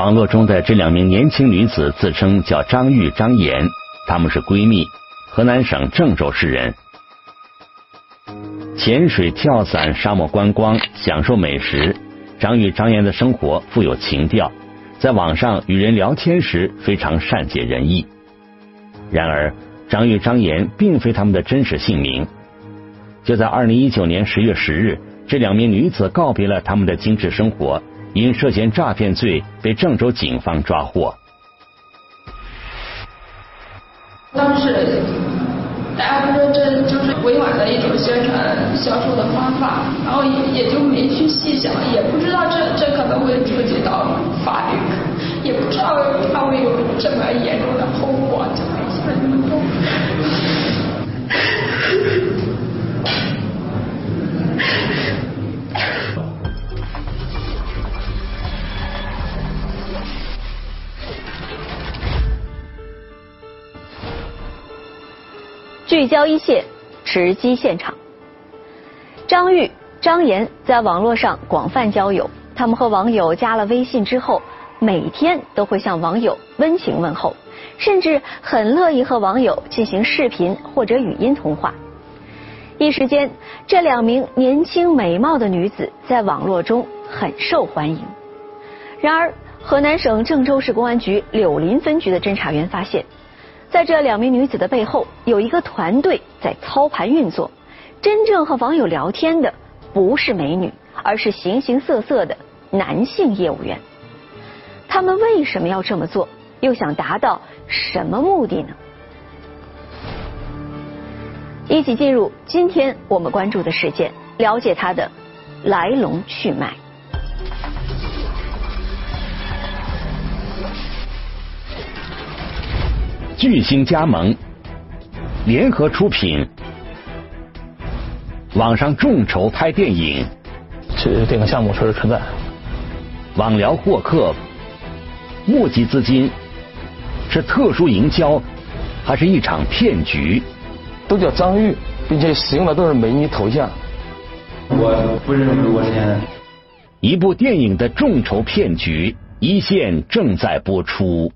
网络中的这两名年轻女子自称叫张玉、张岩，她们是闺蜜，河南省郑州市人。潜水、跳伞、沙漠观光，享受美食。张玉、张岩的生活富有情调，在网上与人聊天时非常善解人意。然而，张玉、张岩并非他们的真实姓名。就在二零一九年十月十日，这两名女子告别了他们的精致生活，因涉嫌诈骗罪被郑州警方抓获。当时大家不说这就是委婉的一种宣传销售的方法，然后也也就没去细想，也不知道这这可能会触及到法律，也不知道它会有这么严重的后果，就没想那么多。聚焦一线，直击现场。张玉、张岩在网络上广泛交友，他们和网友加了微信之后，每天都会向网友温情问候，甚至很乐意和网友进行视频或者语音通话。一时间，这两名年轻美貌的女子在网络中很受欢迎。然而，河南省郑州市公安局柳林分局的侦查员发现。在这两名女子的背后，有一个团队在操盘运作。真正和网友聊天的不是美女，而是形形色色的男性业务员。他们为什么要这么做？又想达到什么目的呢？一起进入今天我们关注的事件，了解它的来龙去脉。巨星加盟，联合出品，网上众筹拍电影，这电影项目确实存在。网聊获客，募集资金，是特殊营销，还是一场骗局？都叫张玉，并且使用的都是美女头像。我不认识我先。一部电影的众筹骗局，一线正在播出。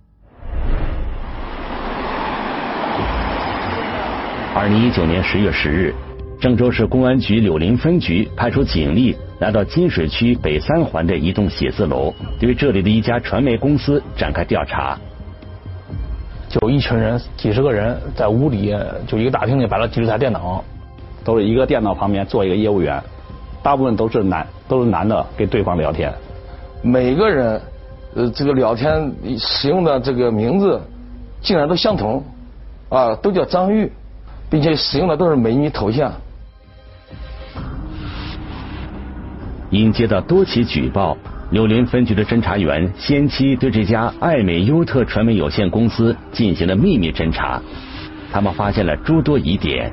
二零一九年十月十日，郑州市公安局柳林分局派出警力来到金水区北三环的一栋写字楼，对这里的一家传媒公司展开调查。就一群人，几十个人在屋里，就一个大厅里摆了几十台电脑，都是一个电脑旁边坐一个业务员，大部分都是男，都是男的跟对方聊天。每个人，呃，这个聊天使用的这个名字竟然都相同，啊，都叫张玉。并且使用的都是美女头像。因接到多起举报，柳林分局的侦查员先期对这家爱美优特传媒有限公司进行了秘密侦查。他们发现了诸多疑点。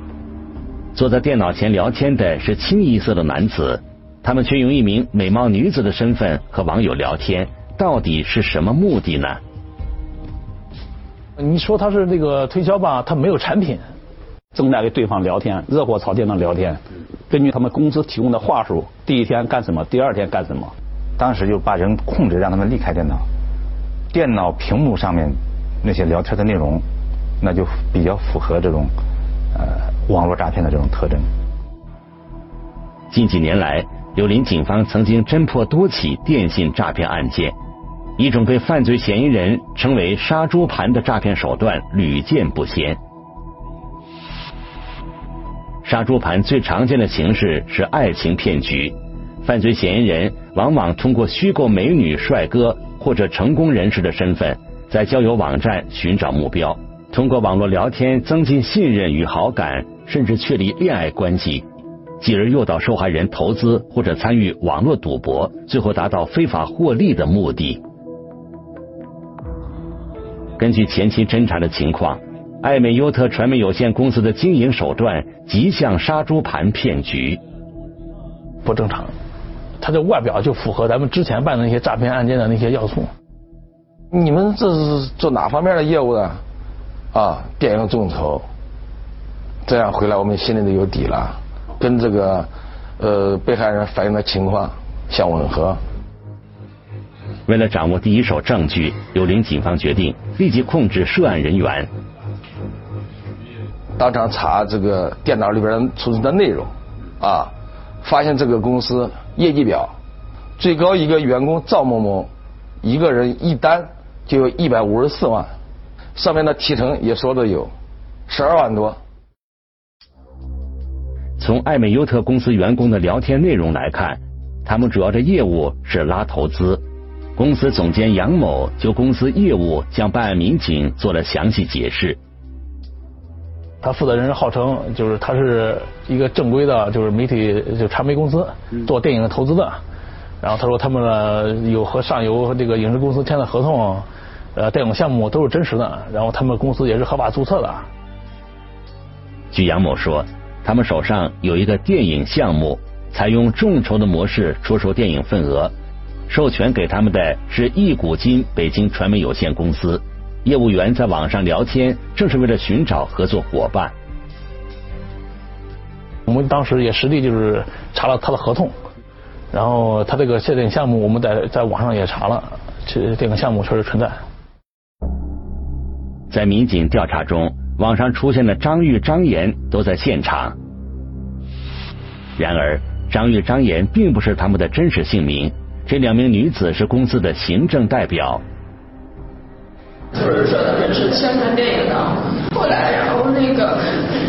坐在电脑前聊天的是清一色的男子，他们却用一名美貌女子的身份和网友聊天，到底是什么目的呢？你说他是那个推销吧，他没有产品。正在跟对方聊天，热火朝天的聊天。根据他们公司提供的话术，第一天干什么，第二天干什么。当时就把人控制，让他们离开电脑。电脑屏幕上面那些聊天的内容，那就比较符合这种呃网络诈骗的这种特征。近几年来，柳林警方曾经侦破多起电信诈骗案件，一种被犯罪嫌疑人称为“杀猪盘”的诈骗手段屡见不鲜。杀猪盘最常见的形式是爱情骗局，犯罪嫌疑人往往通过虚构美女、帅哥或者成功人士的身份，在交友网站寻找目标，通过网络聊天增进信任与好感，甚至确立恋爱关系，继而诱导受害人投资或者参与网络赌博，最后达到非法获利的目的。根据前期侦查的情况。艾美优特传媒有限公司的经营手段极像杀猪盘骗局，不正常。他的外表就符合咱们之前办的那些诈骗案件的那些要素。你们这是做哪方面的业务的？啊，电影众筹，这样回来我们心里都有底了，跟这个呃被害人反映的情况相吻合。为了掌握第一手证据，柳林警方决定立即控制涉案人员。当场查这个电脑里边储存的内容，啊，发现这个公司业绩表，最高一个员工赵某某，一个人一单就有一百五十四万，上面的提成也说的有十二万多。从艾美优特公司员工的聊天内容来看，他们主要的业务是拉投资。公司总监杨某就公司业务向办案民警做了详细解释。他负责人号称就是他是一个正规的，就是媒体就传媒公司做电影的投资的。然后他说他们呢有和上游这个影视公司签的合同，呃，电影项目都是真实的。然后他们公司也是合法注册的。据杨某说。他们手上有一个电影项目，采用众筹的模式出售电影份额，授权给他们的是易股金北京传媒有限公司。业务员在网上聊天，正是为了寻找合作伙伴。我们当时也实地就是查了他的合同，然后他这个电影项目，我们在在网上也查了，这这个项目确实存在。在民警调查中。网上出现的张玉、张岩都在现场，然而张玉、张岩并不是他们的真实姓名。这两名女子是公司的行政代表。就是说他们是宣传电影的，后来然后那个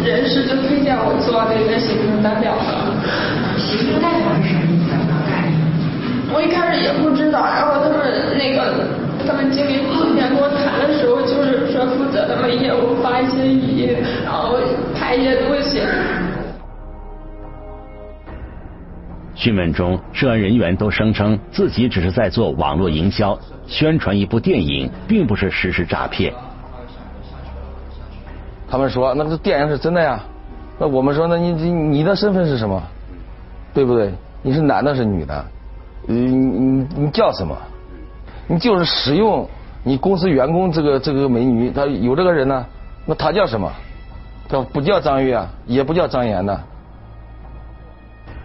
人事就推荐我做那个行政代表了。行政代表是什么意思？我一开始也不知道，然后他们那个他们经理今天跟我谈的时候，就是说负责他们业务发一些语音，然后拍一些东西。讯问中，涉案人员都声称自己只是在做网络营销，宣传一部电影，并不是实施诈骗。他们说那个电影是真的呀，那我们说那你你你的身份是什么？对不对？你是男的是女的？你你你叫什么？你就是使用你公司员工这个这个美女，他有这个人呢，那他叫什么？他不叫张玉啊，也不叫张岩的。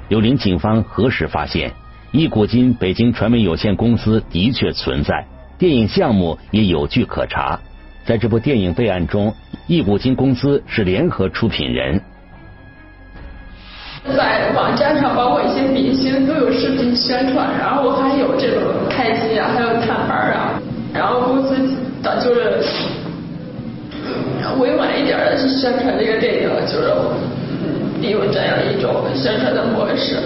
柳林警方核实发现，易古金北京传媒有限公司的确存在，电影项目也有据可查。在这部电影备案中，易古金公司是联合出品人。在网站上，包括一些明星都有视频宣传，然后还有这种开机啊，还有探班啊，然后公司的就是委婉一点的去宣传这个电影，就是利用这样一种宣传的模式。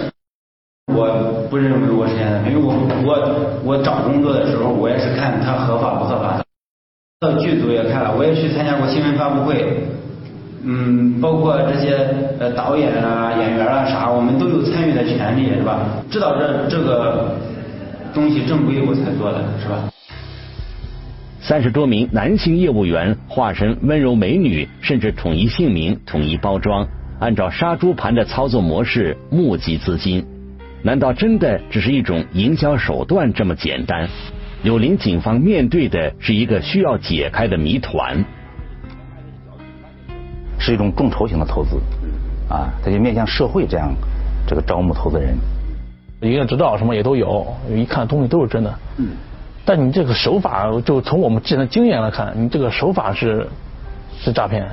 我不认为我是现在，因为我我我找工作的时候，我也是看他合法不合法。到剧组也看了，我也去参加过新闻发布会。嗯，包括这些呃导演啊、演员啊啥，我们都有参与的权利，是吧？知道这这个东西正规我才做的，是吧？三十多名男性业务员化身温柔美女，甚至统一姓名、统一包装，按照杀猪盘的操作模式募集资金。难道真的只是一种营销手段这么简单？柳林警方面对的是一个需要解开的谜团。是一种众筹型的投资，啊，它就面向社会这样这个招募投资人，营业执照什么也都有，一看东西都是真的。嗯。但你这个手法，就从我们之前的经验来看，你这个手法是是诈骗，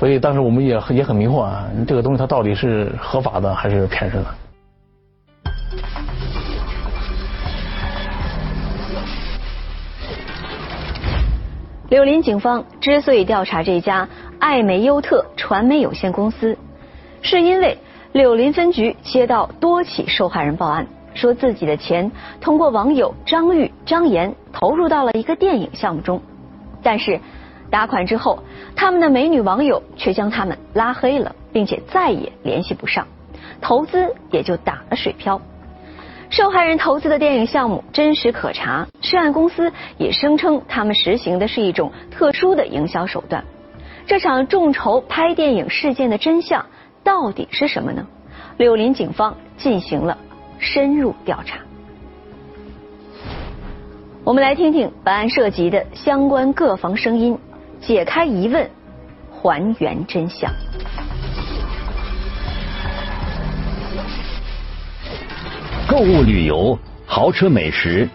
所以当时我们也也很迷惑啊，这个东西它到底是合法的还是骗人的？柳林警方之所以调查这家。艾美优特传媒有限公司，是因为柳林分局接到多起受害人报案，说自己的钱通过网友张玉、张岩投入到了一个电影项目中，但是打款之后，他们的美女网友却将他们拉黑了，并且再也联系不上，投资也就打了水漂。受害人投资的电影项目真实可查，涉案公司也声称他们实行的是一种特殊的营销手段。这场众筹拍电影事件的真相到底是什么呢？柳林警方进行了深入调查。我们来听听本案涉及的相关各方声音，解开疑问，还原真相。购物旅游、豪车美食、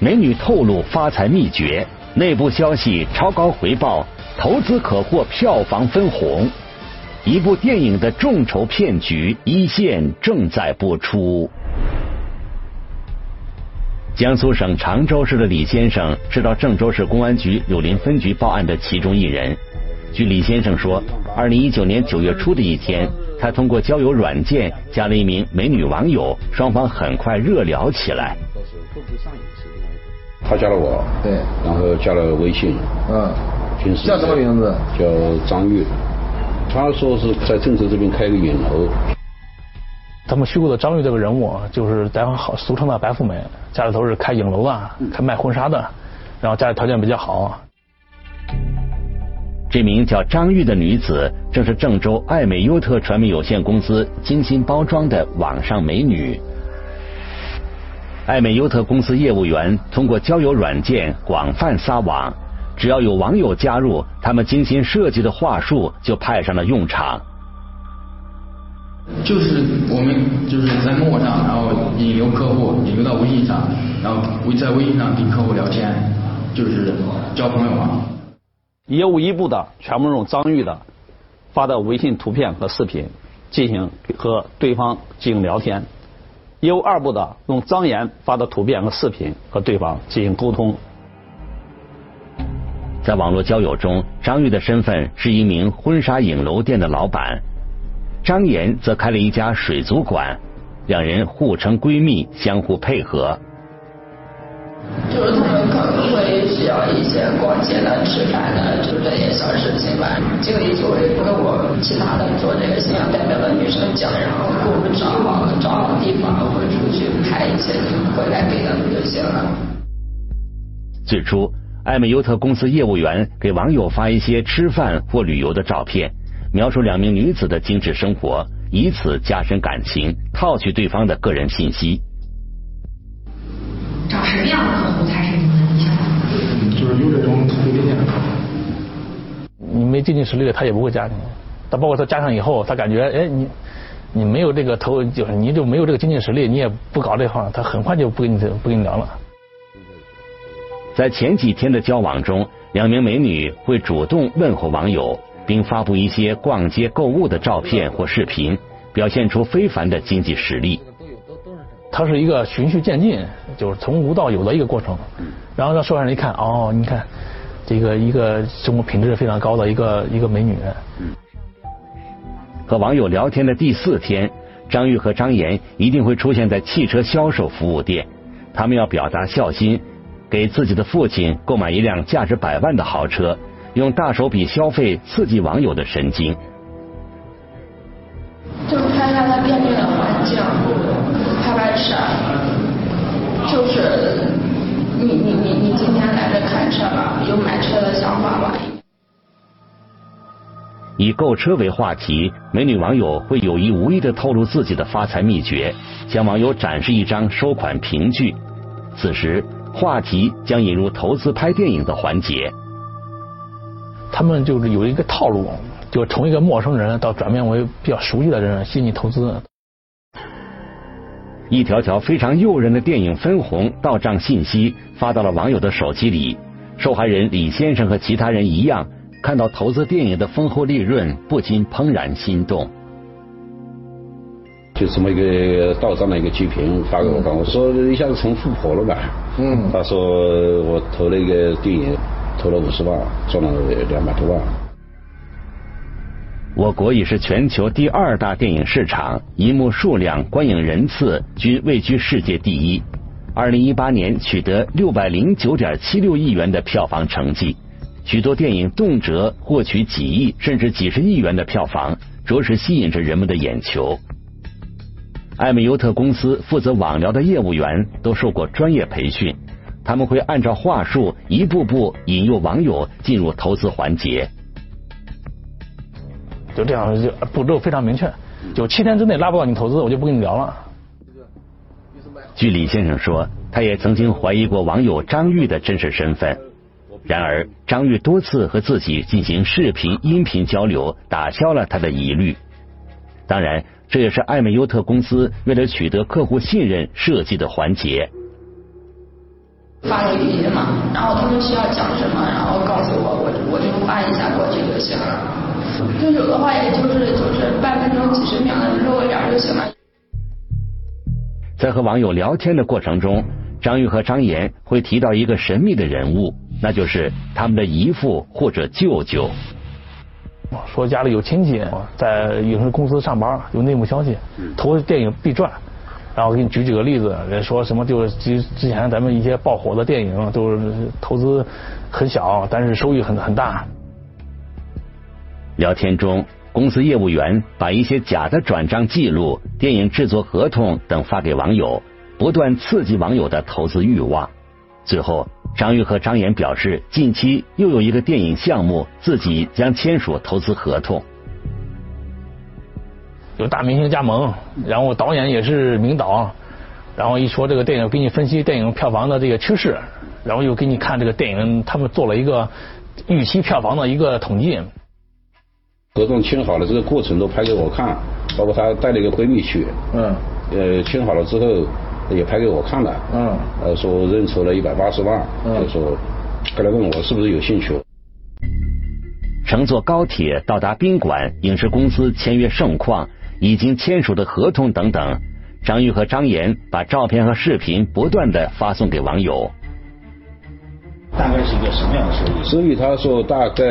美女透露发财秘诀，内部消息超高回报，投资可获票房分红。一部电影的众筹骗局一线正在播出。江苏省常州市的李先生是到郑州市公安局柳林分局报案的其中一人。据李先生说，二零一九年九月初的一天，他通过交友软件加了一名美女网友，双方很快热聊起来。他加了我，对，然后加了微信，嗯，平时叫什么名字？叫张玉。他说是在郑州这边开个影楼。他们虚构的张玉这个人物，就是咱好俗称的白富美，家里头是开影楼的，开卖婚纱的，然后家里条件比较好。这名叫张玉的女子，正是郑州爱美优特传媒有限公司精心包装的网上美女。爱美优特公司业务员通过交友软件广泛撒网，只要有网友加入，他们精心设计的话术就派上了用场。就是我们就是在陌上，然后引流客户，引流到微信上，然后微在微信上跟客户聊天，就是交朋友嘛。业务一部的全部用张玉的发的微信图片和视频进行和对方进行聊天，业务二部的用张岩发的图片和视频和对方进行沟通。在网络交友中，张玉的身份是一名婚纱影楼店的老板，张岩则开了一家水族馆，两人互称闺蜜，相互配合。就是他们可能会需要一些逛街的、吃饭的，就这些小事情吧。经理就会跟我其他的做这个形象代表的女生讲，然后给我们找好找好地方，我们出去拍一些，回来给他们就行了。最初，艾美优特公司业务员给网友发一些吃饭或旅游的照片，描述两名女子的精致生活，以此加深感情，套取对方的个人信息。找什么样的客户才是你们的理想客户？就是有这种特别条件的客户。你没经济实力，他也不会加你。他包括他加上以后，他感觉哎你你没有这个投，就是你就没有这个经济实力，你也不搞这行，他很快就不跟你不跟你聊了。在前几天的交往中，两名美女会主动问候网友，并发布一些逛街购物的照片或视频，表现出非凡的经济实力。它是一个循序渐进，就是从无到有的一个过程。然后让受害人一看，哦，你看，这个一个生活品质非常高的一个一个美女。和网友聊天的第四天，张玉和张岩一定会出现在汽车销售服务店，他们要表达孝心，给自己的父亲购买一辆价值百万的豪车，用大手笔消费刺激网友的神经。就是拍一下他店面的环境，拍拍车，就是你你你你今天来这看车吧，有买车的想法吧？以购车为话题，美女网友会有意无意的透露自己的发财秘诀，向网友展示一张收款凭据。此时，话题将引入投资拍电影的环节。他们就是有一个套路，就从一个陌生人到转变为比较熟悉的人，吸引你投资。一条条非常诱人的电影分红到账信息发到了网友的手机里，受害人李先生和其他人一样，看到投资电影的丰厚利润，不禁怦然心动。就这么一个到账的一个截屏发给我看，我说一下子成富婆了吧？嗯。他说我投了一个电影，投了五十万，赚了两百多万。我国已是全球第二大电影市场，银幕数量、观影人次均位居世界第一。二零一八年取得六百零九点七六亿元的票房成绩，许多电影动辄获取几亿甚至几十亿元的票房，着实吸引着人们的眼球。艾美优特公司负责网聊的业务员都受过专业培训，他们会按照话术一步步引诱网友进入投资环节。就这样，就步骤非常明确，就七天之内拉不到你投资，我就不跟你聊了。据李先生说，他也曾经怀疑过网友张玉的真实身份，然而张玉多次和自己进行视频、音频交流，打消了他的疑虑。当然，这也是艾美优特公司为了取得客户信任设计的环节。发发个语音嘛，然后他们需要讲什么，然后告诉我，我我就发一下过去就行了。分手的话，也就是就是半分钟几十秒的露一点就行了。在和网友聊天的过程中，张玉和张岩会提到一个神秘的人物，那就是他们的姨父或者舅舅。说家里有亲戚在影视公司上班，有内幕消息，投电影必赚。然后给你举几个例子，说什么就是之之前咱们一些爆火的电影都是投资很小，但是收益很很大。聊天中，公司业务员把一些假的转账记录、电影制作合同等发给网友，不断刺激网友的投资欲望。最后，张玉和张岩表示，近期又有一个电影项目，自己将签署投资合同。有大明星加盟，然后导演也是名导，然后一说这个电影，给你分析电影票房的这个趋势，然后又给你看这个电影，他们做了一个预期票房的一个统计。合同签好了，这个过程都拍给我看，包括她带了一个闺蜜去，嗯，呃，签好了之后也拍给我看了，嗯，呃，说认筹了一百八十万，就说过来问我是不是有兴趣。乘坐高铁到达宾馆，影视公司签约盛况。已经签署的合同等等，张玉和张岩把照片和视频不断的发送给网友。大概是一个什么样的收益？收益他说大概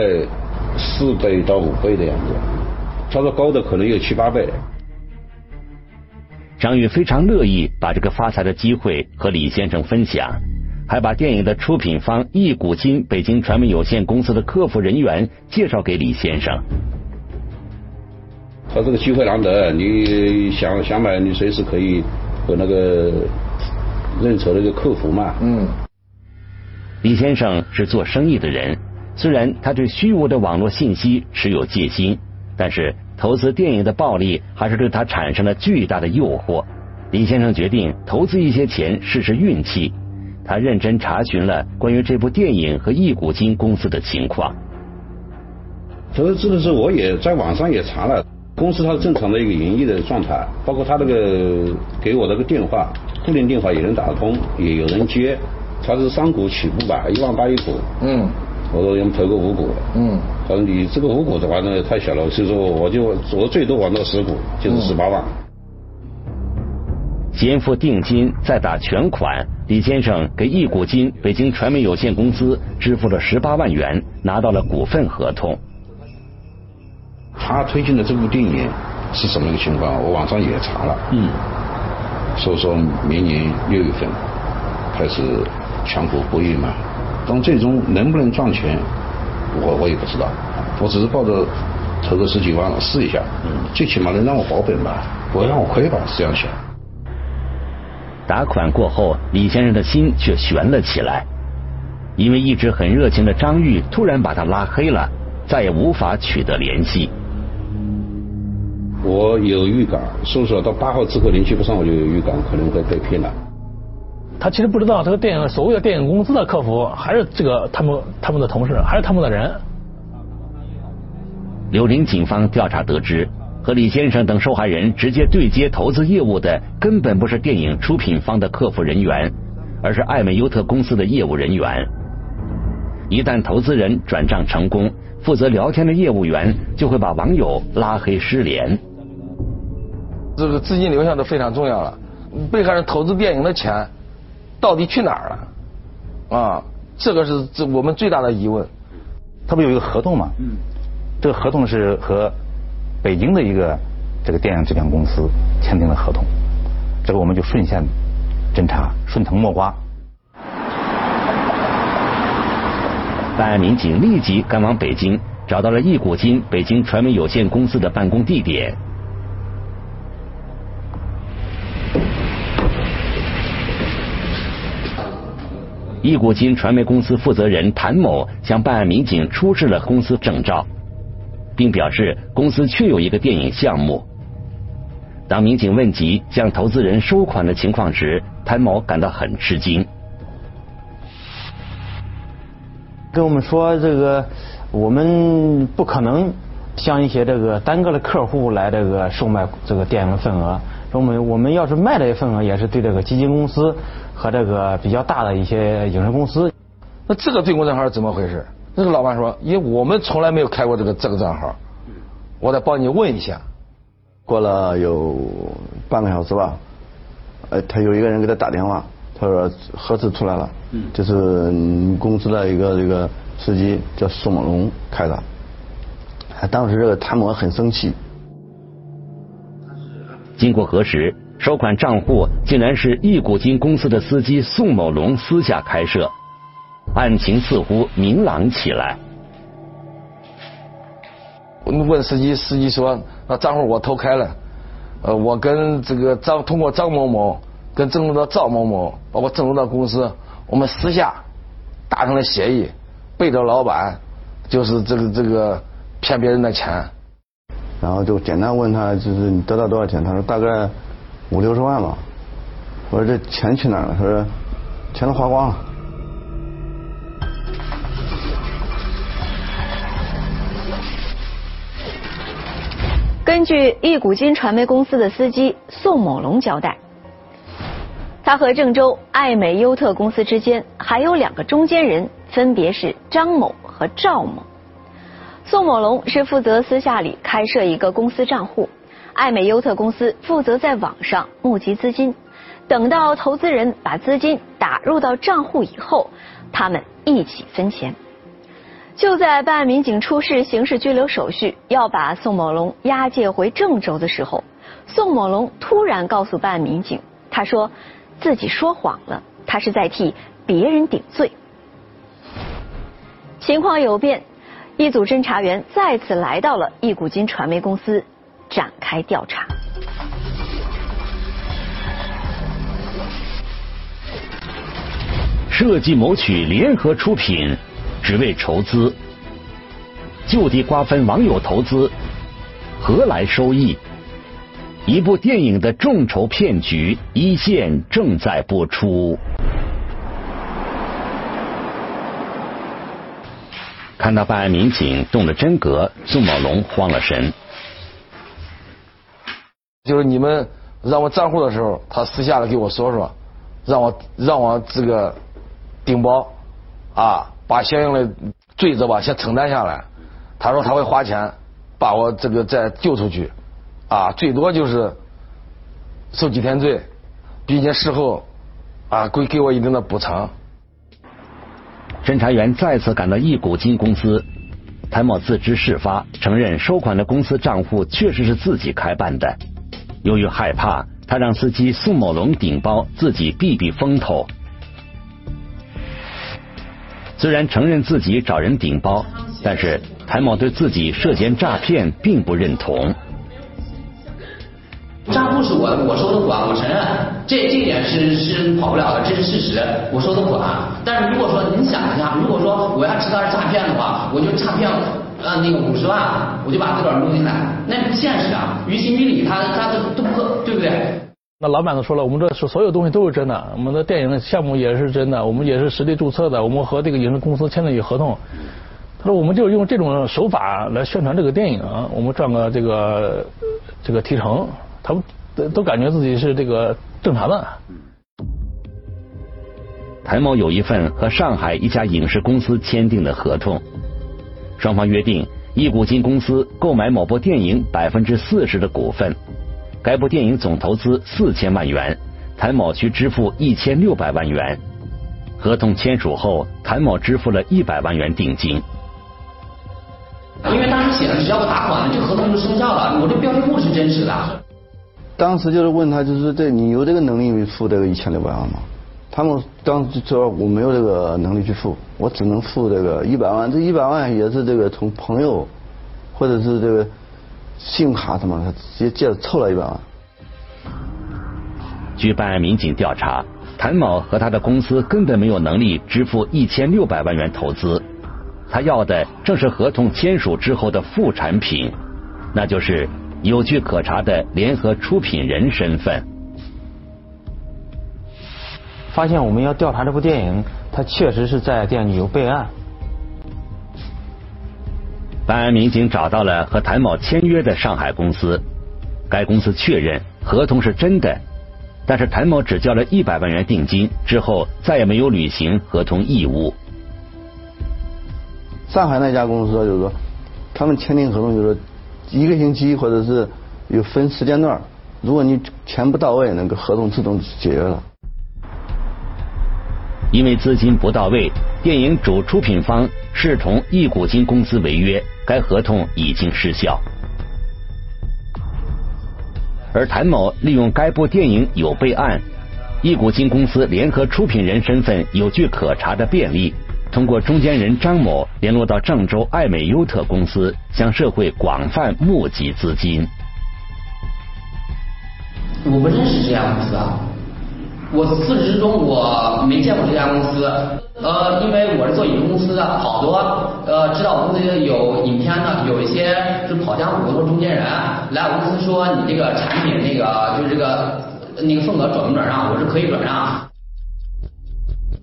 四倍到五倍的样子，他说高的可能有七八倍。张玉非常乐意把这个发财的机会和李先生分享，还把电影的出品方易古今北京传媒有限公司的客服人员介绍给李先生。他这个机会难得，你想想买，你随时可以和那个认筹那个客服嘛。嗯。李先生是做生意的人，虽然他对虚无的网络信息持有戒心，但是投资电影的暴利还是对他产生了巨大的诱惑。李先生决定投资一些钱试试运气。他认真查询了关于这部电影和易古金公司的情况。投资的时候，我也在网上也查了。公司它是正常的一个营业的状态，包括他那个给我那个电话，固定电话也能打得通，也有人接。他是三股起步吧，一万八一股。嗯。我说们投个五股。嗯。他说你这个五股的话呢太小了，所以说我就我最多玩到十股，就是十八万。先付定金再打全款，李先生给易股金北京传媒有限公司支付了十八万元，拿到了股份合同。他推荐的这部电影是什么一个情况？我网上也查了，嗯，所以说明年六月份开始全国播映嘛。但最终能不能赚钱，我我也不知道。我只是抱着投个十几万试一下，嗯，最起码能让我保本吧，不会让我亏吧，是这样想。打款过后，李先生的心却悬了起来，因为一直很热情的张玉突然把他拉黑了，再也无法取得联系。我有预感，说实话，到八号之后联系不上，我就有预感可能会被骗了。他其实不知道，这个电影所谓的电影公司的客服还是这个他们他们的同事，还是他们的人。柳林警方调查得知，和李先生等受害人直接对接投资业务的，根本不是电影出品方的客服人员，而是艾美优特公司的业务人员。一旦投资人转账成功，负责聊天的业务员就会把网友拉黑失联。这个资金流向都非常重要了，被害人投资电影的钱到底去哪儿了？啊，这个是这我们最大的疑问。他不有一个合同吗？嗯。这个合同是和北京的一个这个电影制片公司签订的合同，这个我们就顺线侦查，顺藤摸瓜。办案民警立即赶往北京，找到了易古今北京传媒有限公司的办公地点。易古今传媒公司负责人谭某向办案民警出示了公司证照，并表示公司确有一个电影项目。当民警问及向投资人收款的情况时，谭某感到很吃惊，跟我们说这个我们不可能向一些这个单个的客户来这个售卖这个电影的份额，我们我们要是卖的份额也是对这个基金公司和这个比较大的一些影视公司。那这个对公账号是怎么回事？那个老板说，因为我们从来没有开过这个这个账号，我得帮你问一下。过了有半个小时吧，呃，他有一个人给他打电话，他说核实出来了，就是公司的一个这个司机叫宋某龙开的。当时这个谭某很生气。经过核实，收款账户竟然是易股金公司的司机宋某龙私下开设，案情似乎明朗起来。问司机，司机说：“那账户我偷开了，呃，我跟这个张通过张某某跟郑州的赵某某，包括郑州的公司，我们私下达成了协议，背着老板就是这个这个骗别人的钱。”然后就简单问他，就是你得到多少钱？他说大概五六十万吧。我说这钱去哪儿了？他说钱都花光了。根据易古金传媒公司的司机宋某龙交代，他和郑州爱美优特公司之间还有两个中间人，分别是张某和赵某。宋某龙是负责私下里开设一个公司账户，爱美优特公司负责在网上募集资金，等到投资人把资金打入到账户以后，他们一起分钱。就在办案民警出示刑事拘留手续，要把宋某龙押解回郑州的时候，宋某龙突然告诉办案民警，他说自己说谎了，他是在替别人顶罪。情况有变。一组侦查员再次来到了易股金传媒公司，展开调查。设计谋取联合出品，只为筹资，就地瓜分网友投资，何来收益？一部电影的众筹骗局，一线正在播出。看到办案民警动了真格，宋某龙慌了神。就是你们让我账户的时候，他私下的给我说说，让我让我这个顶包啊，把相应的罪责吧先承担下来。他说他会花钱把我这个再救出去，啊，最多就是受几天罪，并且事后啊会给我一定的补偿。侦查员再次赶到一股金公司，谭某自知事发，承认收款的公司账户确实是自己开办的。由于害怕，他让司机宋某龙顶包，自己避避风头。虽然承认自己找人顶包，但是谭某对自己涉嫌诈骗并不认同。账户是我我收的款，我承认这这点是是跑不了的，这是事实，我收的款。但是如果说您想一下，如果说我要知道是诈骗的话，我就诈骗呃那个五十万，我就把自个儿弄进来，那不现实啊，于情于理，他他都都不对不对？那老板都说了，我们这是所有东西都是真的，我们的电影项目也是真的，我们也是实地注册的，我们和这个影视公司签的有合同。他说我们就用这种手法来宣传这个电影，我们赚个这个这个提成。他们都都感觉自己是这个正常的。谭某有一份和上海一家影视公司签订的合同，双方约定一股金公司购买某部电影百分之四十的股份，该部电影总投资四千万元，谭某需支付一千六百万元。合同签署后，谭某支付了一百万元定金。因为当时写的只要我打款，这合同就生效了，我这标的物是真实的。当时就是问他，就是这你有这个能力付这个一千六百万吗？他们当时说我没有这个能力去付，我只能付这个一百万。这一百万也是这个从朋友或者是这个信用卡什么，他直接借凑了一百万。据办案民警调查，谭某和他的公司根本没有能力支付一千六百万元投资，他要的正是合同签署之后的副产品，那就是。有据可查的联合出品人身份，发现我们要调查这部电影，他确实是在电影里有备案。办案民警找到了和谭某签约的上海公司，该公司确认合同是真的，但是谭某只交了一百万元定金，之后再也没有履行合同义务。上海那家公司就是说，他们签订合同就是一个星期或者是有分时间段，如果你钱不到位，那个合同自动解约了。因为资金不到位，电影主出品方视同易股金公司违约，该合同已经失效。而谭某利用该部电影有备案，易股金公司联合出品人身份有据可查的便利。通过中间人张某联络到郑州爱美优特公司，向社会广泛募集资金。我不认识这家公司啊，我自始至终我没见过这家公司。呃，因为我是做影视公司的，好多呃知道我公司有影片的，有一些是跑江湖的中间人来我公司说你这个产品那个就是这个那个份额转不转让，我是可以转让。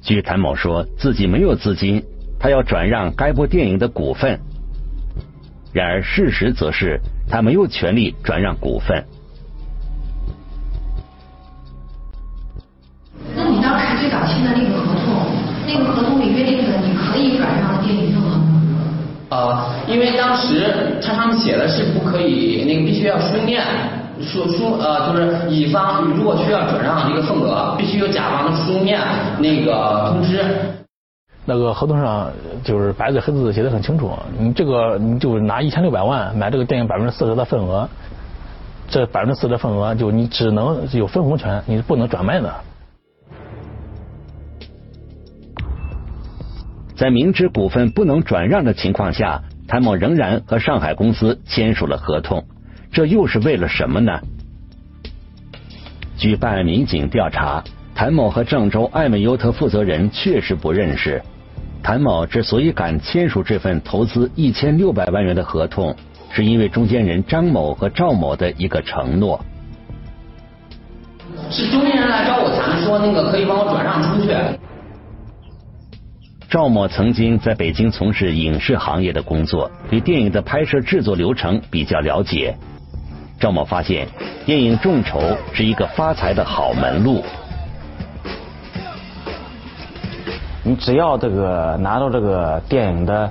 据谭某说自己没有资金，他要转让该部电影的股份。然而事实则是他没有权利转让股份。那你当时最早签的那个合同，那个合同里约定的你可以转让电影份额吗？呃，因为当时它上面写的是不可以，那个必须要书面。书书呃，就是乙方如果需要转让一个份额，必须有甲方的书面那个通知。那个合同上就是白纸黑字写的很清楚，你这个你就拿一千六百万买这个电影百分之四十的份额，这百分之四十的份额就你只能有分红权，你是不能转卖的。在明知股份不能转让的情况下，谭某仍然和上海公司签署了合同。这又是为了什么呢？据办案民警调查，谭某和郑州艾美优特负责人确实不认识。谭某之所以敢签署这份投资一千六百万元的合同，是因为中间人张某和赵某的一个承诺。是中间人来找我谈，说那个可以帮我转让出去。赵某曾经在北京从事影视行业的工作，对电影的拍摄制作流程比较了解。赵某发现，电影众筹是一个发财的好门路。你只要这个拿到这个电影的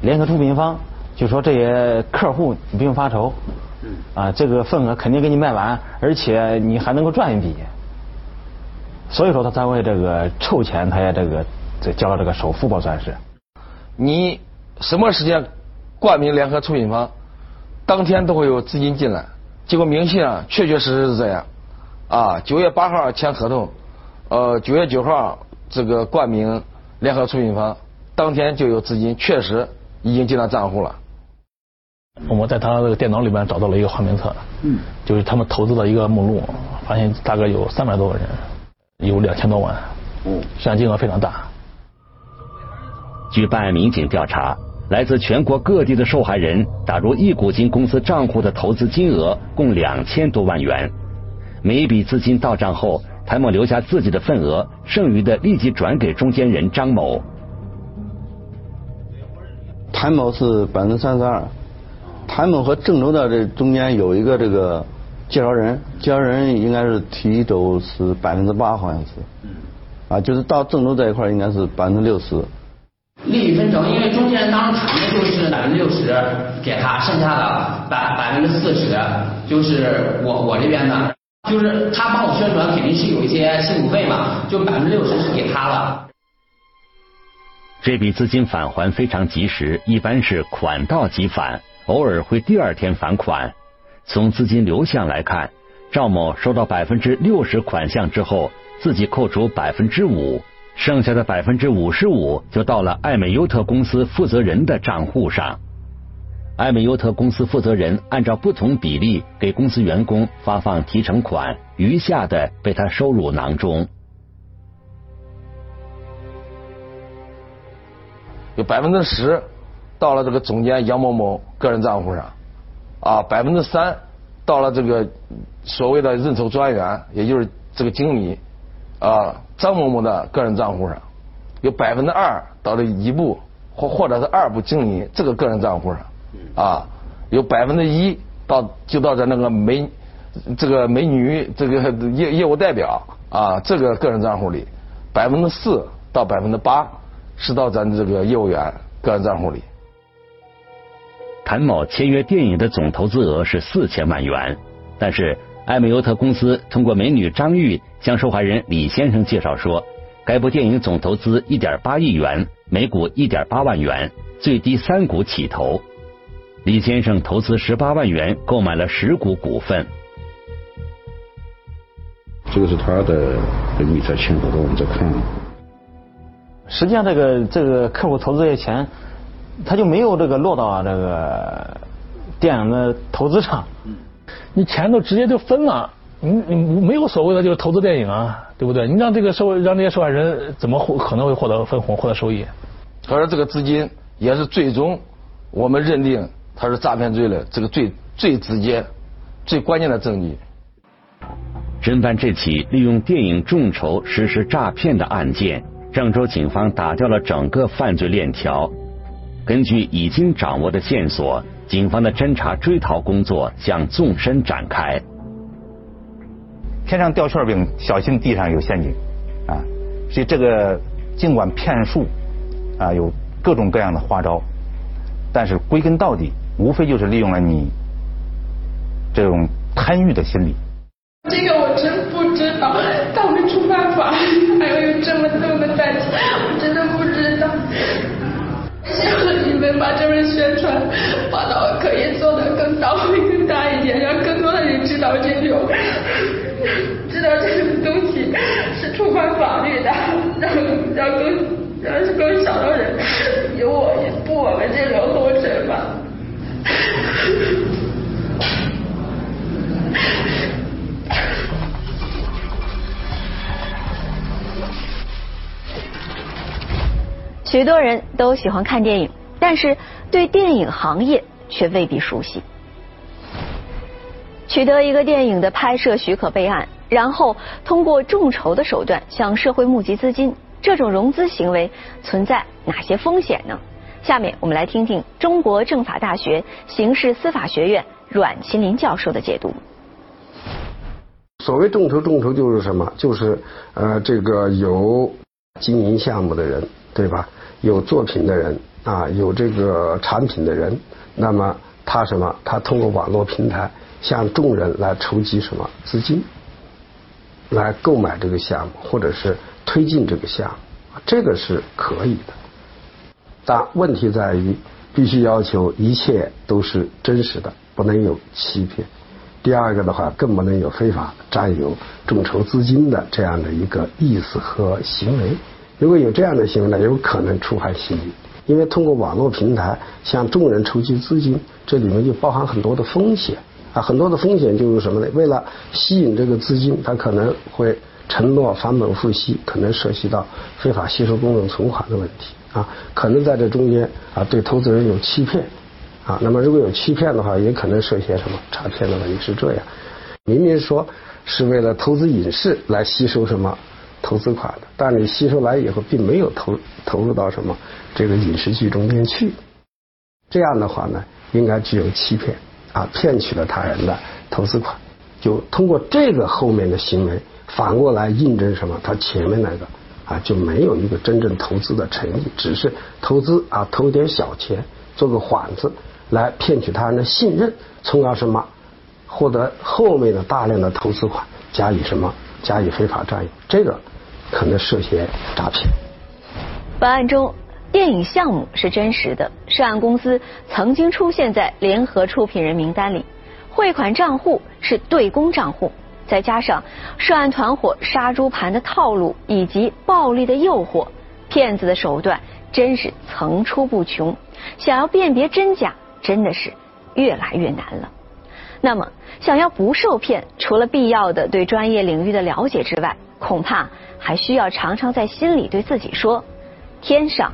联合出品方，就说这些客户你不用发愁，啊，这个份额肯定给你卖完，而且你还能够赚一笔。所以说他才会这个凑钱，他也这个这交了这个首付吧，算是。你什么时间冠名联合出品方，当天都会有资金进来。结果明细啊确确实实是这样，啊，九月八号签合同，呃，九月九号这个冠名联合出品方，当天就有资金，确实已经进到账户了。我们在他那个电脑里面找到了一个花名册，嗯，就是他们投资的一个目录，发现大概有三百多个人，有两千多万，嗯，实际上金额非常大。据办案民警调查。来自全国各地的受害人打入一股金公司账户的投资金额共两千多万元。每一笔资金到账后，谭某留下自己的份额，剩余的立即转给中间人张某。谭某是百分之三十二，谭某和郑州的这中间有一个这个介绍人，介绍人应该是提走是百分之八，好像是，啊，就是到郑州这一块应该是百分之六十。利益分成，因为中间人当时谈的就是百分之六十给他，剩下的百百分之四十就是我我这边的，就是他帮我宣传肯定是有一些辛苦费嘛，就百分之六十是给他了。这笔资金返还非常及时，一般是款到即返，偶尔会第二天返款。从资金流向来看，赵某收到百分之六十款项之后，自己扣除百分之五。剩下的百分之五十五就到了艾美优特公司负责人的账户上，艾美优特公司负责人按照不同比例给公司员工发放提成款，余下的被他收入囊中。有百分之十到了这个总监杨某某个人账户上，啊，百分之三到了这个所谓的认筹专员，也就是这个经理。啊，张某某的个人账户上有百分之二到了一部或或者是二部经理这个个人账户上，啊，有百分之一到就到这那个美这个美女这个业业务代表啊，这个个人账户里，百分之四到百分之八是到咱这个业务员个人账户里。谭某签约电影的总投资额是四千万元，但是艾美优特公司通过美女张玉向受害人李先生介绍说，该部电影总投资一点八亿元，每股一点八万元，最低三股起投。李先生投资十八万元购买了十股股份。这个是他的跟你在签合同，我们在看。实际上，这个这个客户投资这些钱，他就没有这个落到这个电影的投资上。你钱都直接就分了，你你没有所谓的就是投资电影啊，对不对？你让这个受让这些受害人怎么获可能会获得分红获得收益？而这个资金也是最终我们认定他是诈骗罪的这个最最直接、最关键的证据。侦办这起利用电影众筹实施诈骗的案件，郑州警方打掉了整个犯罪链条。根据已经掌握的线索，警方的侦查追逃工作向纵深展开。天上掉馅饼，小心地上有陷阱啊！所以这个尽管骗术啊有各种各样的花招，但是归根到底，无非就是利用了你这种贪欲的心理。这个我真不知道，他会出办法，还要有这么多的代价，我真的不知道。希望你们把这份宣传可以做得更到位、更大一点，让更多的人知道这种，知道这种东西是触犯法律的，让让更让更少的人有我步我们这种后尘吧。许多人都喜欢看电影，但是对电影行业却未必熟悉。取得一个电影的拍摄许可备案，然后通过众筹的手段向社会募集资金，这种融资行为存在哪些风险呢？下面我们来听听中国政法大学刑事司法学院阮琴林教授的解读。所谓众筹，众筹就是什么？就是呃，这个有经营项目的人，对吧？有作品的人啊，有这个产品的人，那么他什么？他通过网络平台向众人来筹集什么资金，来购买这个项目，或者是推进这个项目，这个是可以的。但问题在于，必须要求一切都是真实的，不能有欺骗。第二个的话，更不能有非法占有众筹资金的这样的一个意思和行为。如果有这样的行为呢，有可能触犯刑律。因为通过网络平台向众人筹集资金，这里面就包含很多的风险啊，很多的风险就是什么呢？为了吸引这个资金，他可能会承诺返本付息，可能涉及到非法吸收公众存款的问题啊，可能在这中间啊对投资人有欺骗啊。那么如果有欺骗的话，也可能涉嫌什么诈骗的问题是这样。明明说是为了投资影视来吸收什么？投资款的，但你吸收来以后，并没有投投入到什么这个影视剧中间去，这样的话呢，应该具有欺骗啊，骗取了他人的投资款，就通过这个后面的行为，反过来印证什么？他前面那个啊，就没有一个真正投资的诚意，只是投资啊，投点小钱，做个幌子，来骗取他人的信任，从而什么获得后面的大量的投资款，加以什么加以非法占有，这个。可能涉嫌诈骗。本案中，电影项目是真实的，涉案公司曾经出现在联合出品人名单里，汇款账户是对公账户，再加上涉案团伙杀猪盘的套路以及暴力的诱惑，骗子的手段真是层出不穷，想要辨别真假，真的是越来越难了。那么，想要不受骗，除了必要的对专业领域的了解之外，恐怕还需要常常在心里对自己说：天上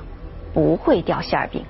不会掉馅饼。